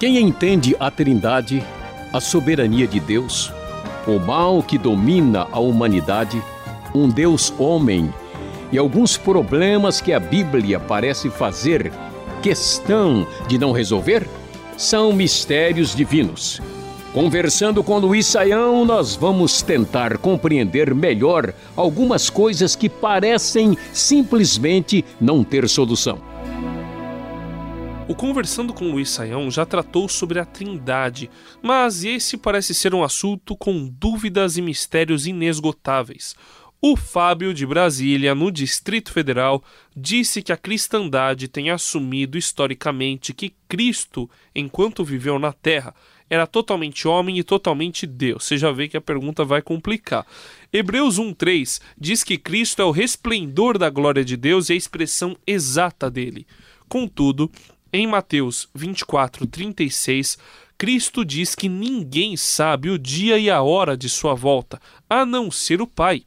Quem entende a Trindade, a soberania de Deus, o mal que domina a humanidade, um Deus homem e alguns problemas que a Bíblia parece fazer questão de não resolver, são mistérios divinos. Conversando com Luiz Saião, nós vamos tentar compreender melhor algumas coisas que parecem simplesmente não ter solução. O Conversando com Luiz Saião já tratou sobre a Trindade, mas esse parece ser um assunto com dúvidas e mistérios inesgotáveis. O Fábio de Brasília, no Distrito Federal, disse que a cristandade tem assumido historicamente que Cristo, enquanto viveu na Terra, era totalmente homem e totalmente Deus. Você já vê que a pergunta vai complicar. Hebreus 1:3 diz que Cristo é o resplendor da glória de Deus e a expressão exata dele. Contudo, em Mateus 24, 36, Cristo diz que ninguém sabe o dia e a hora de sua volta, a não ser o Pai.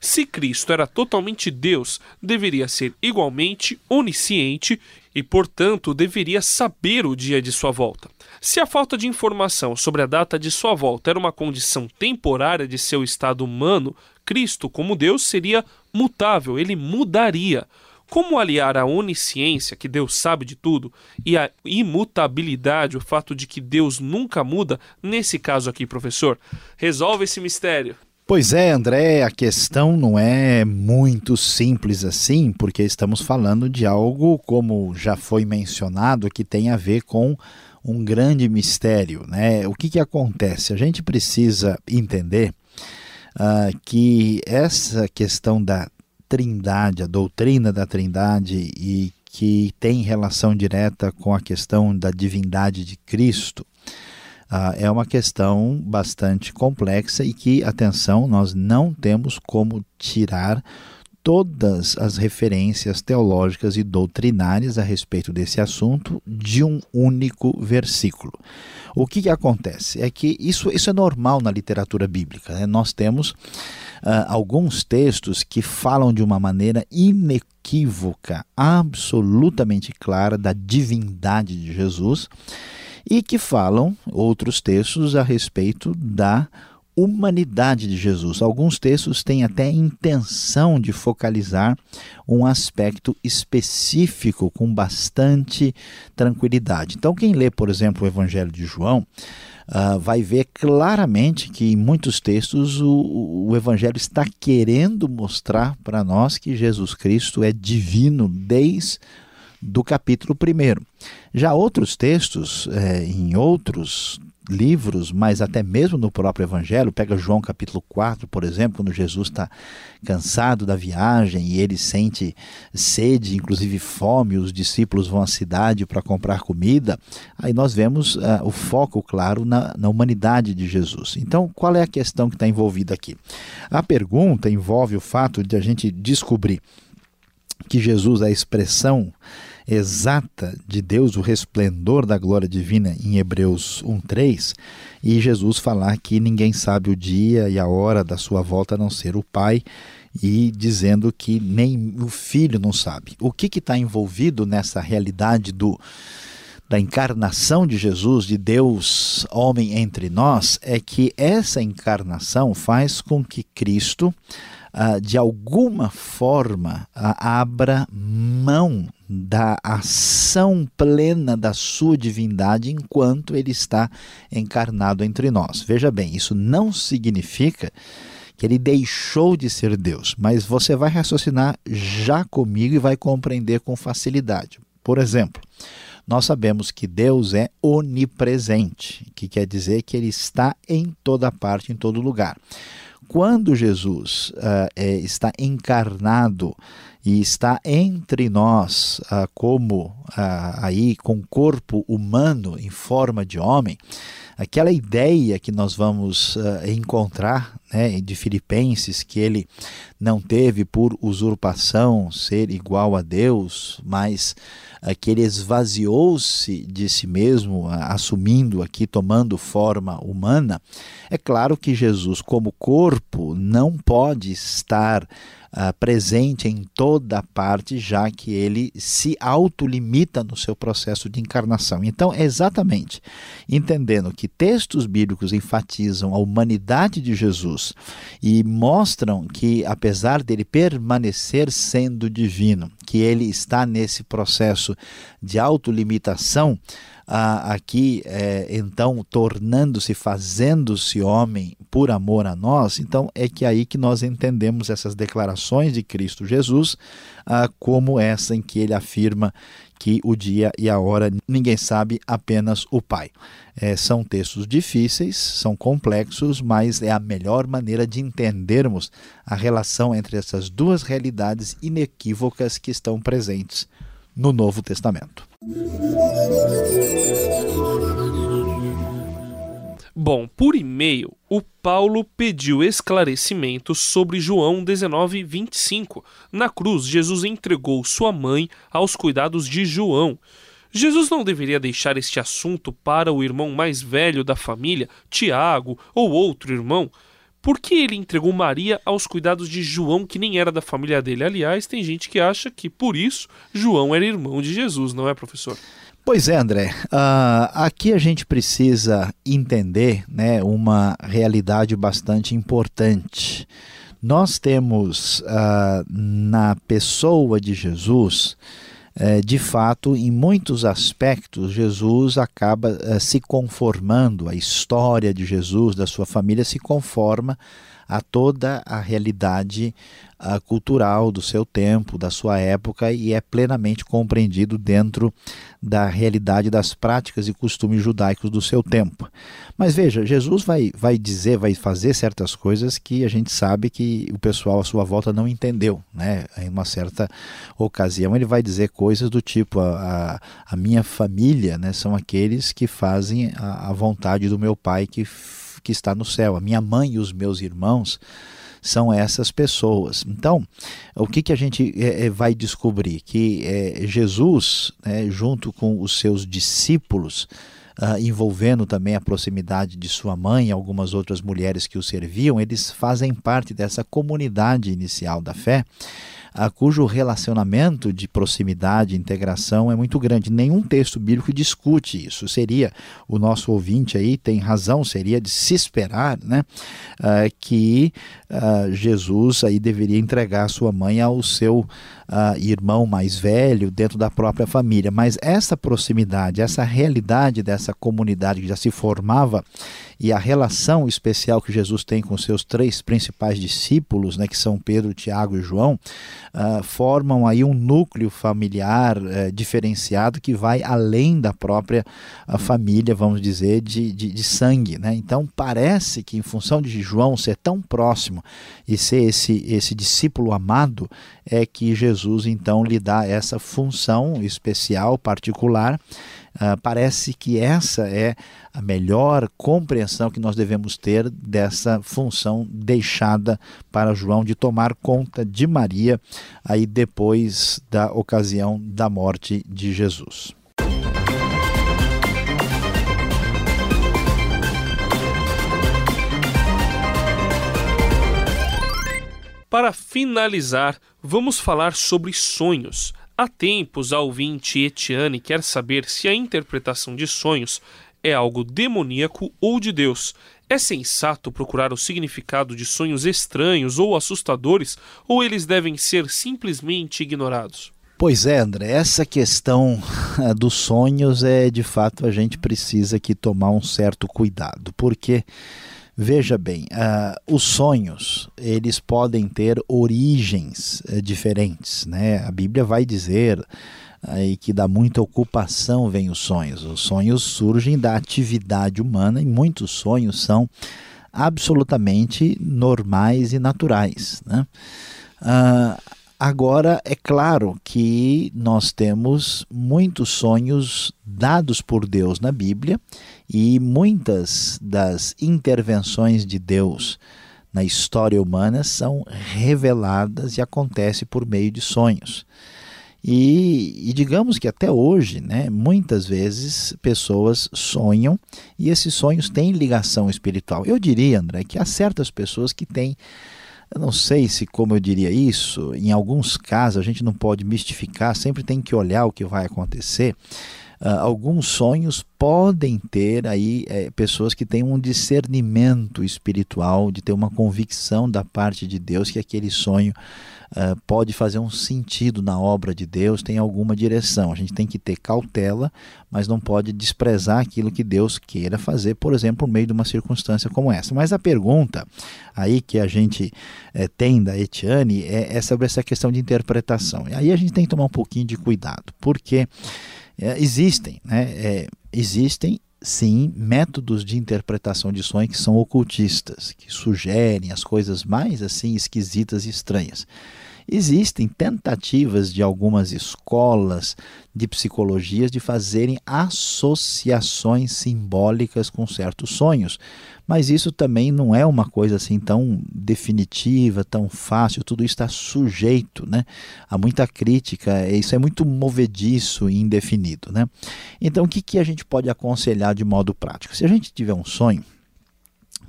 Se Cristo era totalmente Deus, deveria ser igualmente onisciente e, portanto, deveria saber o dia de sua volta. Se a falta de informação sobre a data de sua volta era uma condição temporária de seu estado humano, Cristo, como Deus, seria mutável, ele mudaria. Como aliar a onisciência, que Deus sabe de tudo, e a imutabilidade, o fato de que Deus nunca muda, nesse caso aqui, professor? Resolve esse mistério. Pois é, André, a questão não é muito simples assim, porque estamos falando de algo, como já foi mencionado, que tem a ver com um grande mistério. Né? O que, que acontece? A gente precisa entender uh, que essa questão da trindade, a doutrina da trindade e que tem relação direta com a questão da divindade de Cristo, uh, é uma questão bastante complexa e que, atenção, nós não temos como tirar todas as referências teológicas e doutrinárias a respeito desse assunto de um único versículo. O que, que acontece? É que isso, isso é normal na literatura bíblica. Né? Nós temos uh, alguns textos que falam de uma maneira inequívoca, absolutamente clara, da divindade de Jesus e que falam outros textos a respeito da humanidade de Jesus. Alguns textos têm até intenção de focalizar um aspecto específico com bastante tranquilidade. Então, quem lê, por exemplo, o Evangelho de João, uh, vai ver claramente que em muitos textos o, o Evangelho está querendo mostrar para nós que Jesus Cristo é divino desde do capítulo 1. Já outros textos, é, em outros livros, mas até mesmo no próprio Evangelho, pega João capítulo 4, por exemplo, quando Jesus está cansado da viagem e ele sente sede, inclusive fome, os discípulos vão à cidade para comprar comida, aí nós vemos uh, o foco, claro, na, na humanidade de Jesus. Então, qual é a questão que está envolvida aqui? A pergunta envolve o fato de a gente descobrir que Jesus é a expressão exata de Deus, o resplendor da glória divina em Hebreus 1:3, e Jesus falar que ninguém sabe o dia e a hora da sua volta a não ser o Pai, e dizendo que nem o filho não sabe. O que está envolvido nessa realidade do da encarnação de Jesus, de Deus homem entre nós, é que essa encarnação faz com que Cristo uh, de alguma forma, uh, abra mão da ação plena da sua divindade enquanto ele está encarnado entre nós. Veja bem, isso não significa que ele deixou de ser Deus, mas você vai raciocinar já comigo e vai compreender com facilidade. Por exemplo, nós sabemos que Deus é onipresente, que quer dizer que ele está em toda parte, em todo lugar quando Jesus uh, é, está encarnado e está entre nós uh, como uh, aí com corpo humano em forma de homem, aquela ideia que nós vamos encontrar né, de Filipenses que ele não teve por usurpação ser igual a Deus, mas uh, que ele esvaziou-se de si mesmo, assumindo aqui, tomando forma humana, é claro que Jesus, como corpo, não pode estar uh, presente em toda parte, já que ele se autolimita no seu processo de encarnação. Então, exatamente entendendo que textos bíblicos enfatizam a humanidade de Jesus e mostram que, apesar dele permanecer sendo divino, que ele está nesse processo de autolimitação, aqui, é, então, tornando-se, fazendo-se homem por amor a nós, então é que aí que nós entendemos essas declarações de Cristo Jesus, ah, como essa em que ele afirma que o dia e a hora ninguém sabe, apenas o Pai. É, são textos difíceis, são complexos, mas é a melhor maneira de entendermos a relação entre essas duas realidades inequívocas que estão presentes no Novo Testamento. Bom, por e-mail, o Paulo pediu esclarecimentos sobre João 19, 25. Na cruz, Jesus entregou sua mãe aos cuidados de João. Jesus não deveria deixar este assunto para o irmão mais velho da família, Tiago, ou outro irmão? Por que ele entregou Maria aos cuidados de João, que nem era da família dele? Aliás, tem gente que acha que por isso João era irmão de Jesus, não é, professor? Pois é, André. Uh, aqui a gente precisa entender né, uma realidade bastante importante. Nós temos uh, na pessoa de Jesus é, de fato, em muitos aspectos, Jesus acaba é, se conformando, a história de Jesus, da sua família, se conforma a toda a realidade uh, cultural do seu tempo, da sua época e é plenamente compreendido dentro da realidade das práticas e costumes judaicos do seu tempo. Mas veja, Jesus vai, vai dizer, vai fazer certas coisas que a gente sabe que o pessoal à sua volta não entendeu. Né? Em uma certa ocasião, ele vai dizer coisas do tipo: a, a, a minha família né, são aqueles que fazem a, a vontade do meu pai que que está no céu. A minha mãe e os meus irmãos são essas pessoas. Então, o que, que a gente é, vai descobrir? Que é, Jesus, né, junto com os seus discípulos, Uh, envolvendo também a proximidade de sua mãe e algumas outras mulheres que o serviam, eles fazem parte dessa comunidade inicial da fé a, cujo relacionamento de proximidade e integração é muito grande. Nenhum texto bíblico discute isso. Seria, o nosso ouvinte aí tem razão, seria de se esperar né, uh, que Jesus aí deveria entregar sua mãe ao seu uh, irmão mais velho dentro da própria família. Mas essa proximidade, essa realidade dessa comunidade que já se formava e a relação especial que Jesus tem com seus três principais discípulos, né, que são Pedro, Tiago e João, uh, formam aí um núcleo familiar uh, diferenciado que vai além da própria uh, família, vamos dizer, de, de, de, sangue. Né? Então parece que em função de João ser tão próximo e ser esse, esse discípulo amado, é que Jesus então lhe dá essa função especial, particular, Uh, parece que essa é a melhor compreensão que nós devemos ter dessa função deixada para João de tomar conta de Maria aí depois da ocasião da morte de Jesus. Para finalizar, vamos falar sobre sonhos. Há tempos, a ouvinte Etiane quer saber se a interpretação de sonhos é algo demoníaco ou de Deus. É sensato procurar o significado de sonhos estranhos ou assustadores, ou eles devem ser simplesmente ignorados? Pois é, André, essa questão eh, dos sonhos é de fato a gente precisa aqui tomar um certo cuidado, porque Veja bem, uh, os sonhos eles podem ter origens uh, diferentes, né? A Bíblia vai dizer aí que dá muita ocupação vem os sonhos. Os sonhos surgem da atividade humana e muitos sonhos são absolutamente normais e naturais, né? Uh, Agora, é claro que nós temos muitos sonhos dados por Deus na Bíblia e muitas das intervenções de Deus na história humana são reveladas e acontecem por meio de sonhos. E, e, digamos que até hoje, né, muitas vezes pessoas sonham e esses sonhos têm ligação espiritual. Eu diria, André, que há certas pessoas que têm eu não sei se, como eu diria isso, em alguns casos a gente não pode mistificar, sempre tem que olhar o que vai acontecer. Uh, alguns sonhos podem ter aí é, pessoas que têm um discernimento espiritual, de ter uma convicção da parte de Deus que aquele sonho uh, pode fazer um sentido na obra de Deus, tem alguma direção. A gente tem que ter cautela, mas não pode desprezar aquilo que Deus queira fazer, por exemplo, por meio de uma circunstância como essa. Mas a pergunta aí que a gente é, tem da Etiane é, é sobre essa questão de interpretação. E aí a gente tem que tomar um pouquinho de cuidado, porque é, existem, né? É, existem sim métodos de interpretação de sonho que são ocultistas, que sugerem as coisas mais assim esquisitas e estranhas. Existem tentativas de algumas escolas de psicologias de fazerem associações simbólicas com certos sonhos, mas isso também não é uma coisa assim tão definitiva, tão fácil, tudo isso está sujeito né, a muita crítica, isso é muito movediço e indefinido. Né? Então, o que, que a gente pode aconselhar de modo prático? Se a gente tiver um sonho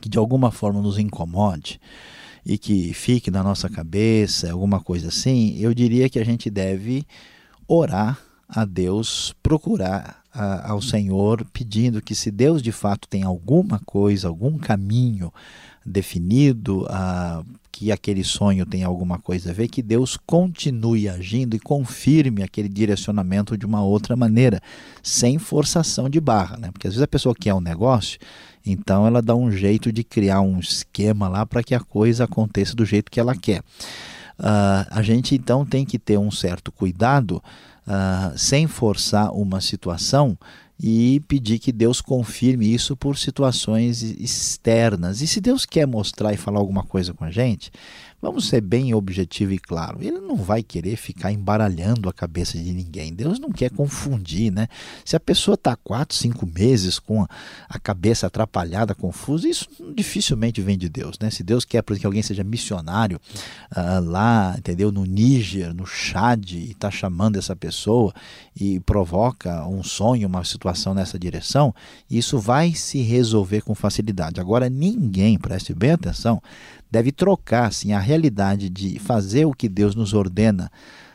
que de alguma forma nos incomode, e que fique na nossa cabeça, alguma coisa assim, eu diria que a gente deve orar a Deus, procurar a, ao Senhor, pedindo que, se Deus de fato tem alguma coisa, algum caminho definido, a, que aquele sonho tem alguma coisa a ver, que Deus continue agindo e confirme aquele direcionamento de uma outra maneira, sem forçação de barra. Né? Porque às vezes a pessoa quer um negócio então ela dá um jeito de criar um esquema lá para que a coisa aconteça do jeito que ela quer. Uh, a gente então tem que ter um certo cuidado uh, sem forçar uma situação e pedir que Deus confirme isso por situações externas. E se Deus quer mostrar e falar alguma coisa com a gente, Vamos ser bem objetivo e claro. Ele não vai querer ficar embaralhando a cabeça de ninguém. Deus não quer confundir, né? Se a pessoa está quatro, cinco meses com a cabeça atrapalhada, confusa, isso dificilmente vem de Deus, né? Se Deus quer que alguém seja missionário uh, lá, entendeu? No Níger, no Chad, e está chamando essa pessoa e provoca um sonho, uma situação nessa direção, isso vai se resolver com facilidade. Agora, ninguém, preste bem atenção, deve trocar assim, a realidade de fazer o que Deus nos ordena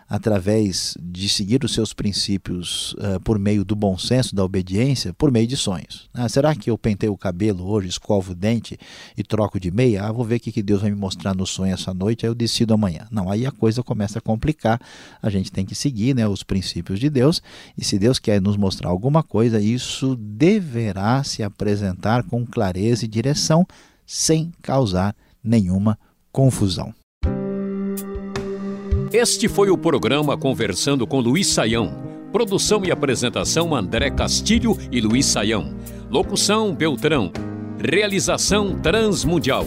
através de seguir os seus princípios uh, por meio do bom senso, da obediência, por meio de sonhos. Ah, será que eu pentei o cabelo hoje, escovo o dente e troco de meia? Ah, vou ver o que Deus vai me mostrar no sonho essa noite, aí eu decido amanhã. Não, aí a coisa começa a complicar. A gente tem que seguir né, os princípios de Deus e se Deus quer nos mostrar alguma coisa, isso deverá se apresentar com clareza e direção sem causar nenhuma confusão. Este foi o programa Conversando com Luiz Saião. Produção e apresentação André Castilho e Luiz Saião. Locução Beltrão. Realização Transmundial.